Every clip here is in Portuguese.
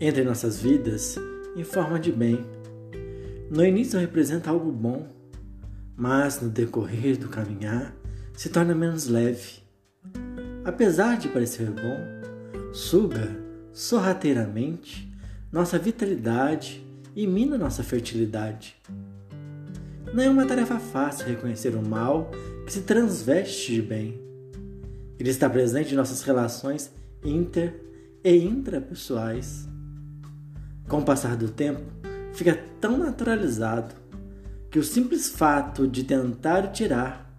entra em nossas vidas em forma de bem. No início representa algo bom, mas no decorrer do caminhar se torna menos leve. Apesar de parecer bom, suga sorrateiramente nossa vitalidade e mina nossa fertilidade. Não é uma tarefa fácil reconhecer o mal que se transveste de bem. Ele está presente em nossas relações inter e intrapessoais. Com o passar do tempo, fica tão naturalizado que o simples fato de tentar tirar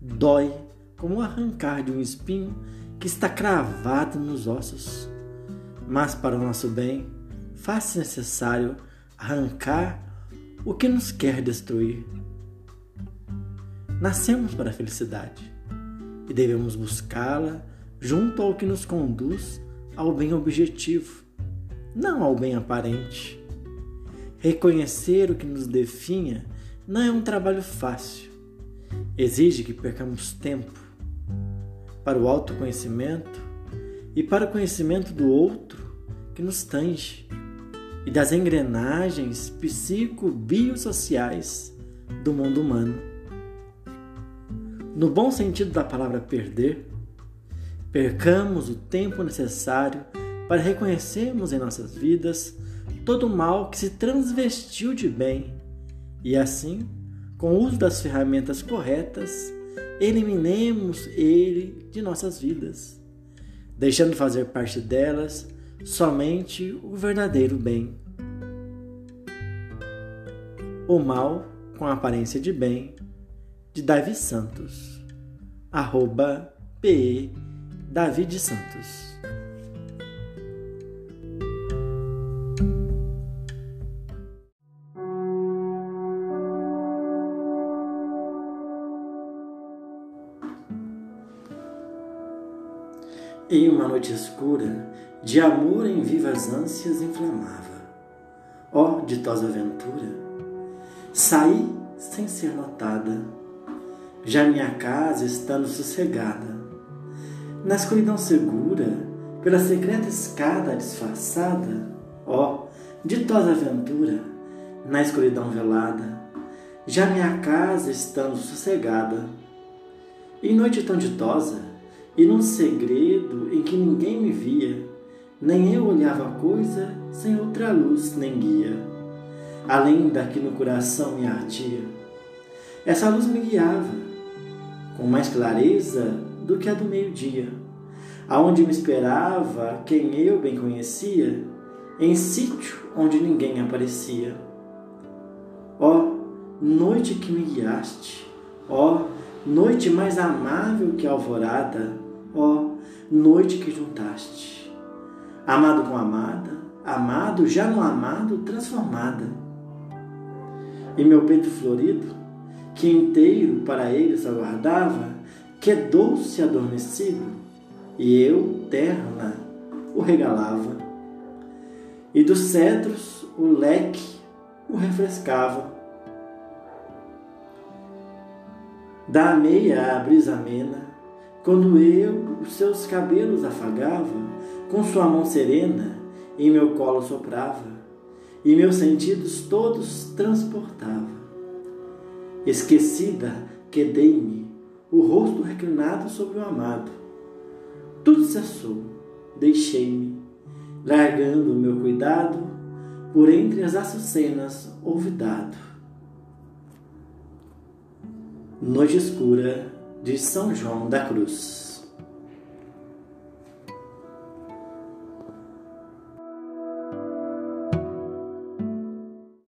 dói como o arrancar de um espinho que está cravado nos ossos. Mas para o nosso bem, faz-se necessário arrancar o que nos quer destruir. Nascemos para a felicidade e devemos buscá-la junto ao que nos conduz ao bem objetivo, não ao bem aparente. Reconhecer o que nos definha não é um trabalho fácil. Exige que percamos tempo para o autoconhecimento e para o conhecimento do outro que nos tange e das engrenagens psico-biosociais do mundo humano. No bom sentido da palavra perder, percamos o tempo necessário para reconhecermos em nossas vidas todo o mal que se transvestiu de bem e assim, com o uso das ferramentas corretas, eliminemos ele de nossas vidas, deixando fazer parte delas somente o verdadeiro bem. O mal com aparência de bem, de Davi Santos, arroba PE Davi Santos. Em uma noite escura, de amor em vivas ânsias inflamava. Ó oh, ditosa aventura, saí sem ser notada, já minha casa estando sossegada, na escuridão segura, pela secreta escada disfarçada, ó oh, ditosa aventura, na escuridão velada, já minha casa estando sossegada, em noite tão ditosa, e num segredo em que ninguém me via, nem eu olhava coisa sem outra luz nem guia, além da que no coração me ardia. Essa luz me guiava, com mais clareza do que a do meio-dia, aonde me esperava quem eu bem conhecia, em sítio onde ninguém aparecia. Ó, noite que me guiaste, ó, noite mais amável que a alvorada, ó, noite que juntaste. Amado com amada, amado já no amado transformada. E meu peito florido, que inteiro para eles aguardava, quedou-se adormecido, e eu, terna, o regalava. E dos cedros o leque o refrescava Da meia a brisa amena, quando eu os seus cabelos afagava, com sua mão serena em meu colo soprava, e meus sentidos todos transportava. Esquecida, quedei-me, o rosto reclinado sobre o amado. Tudo cessou, deixei-me, largando o meu cuidado por entre as açucenas olvidado. Noite Escura de São João da Cruz.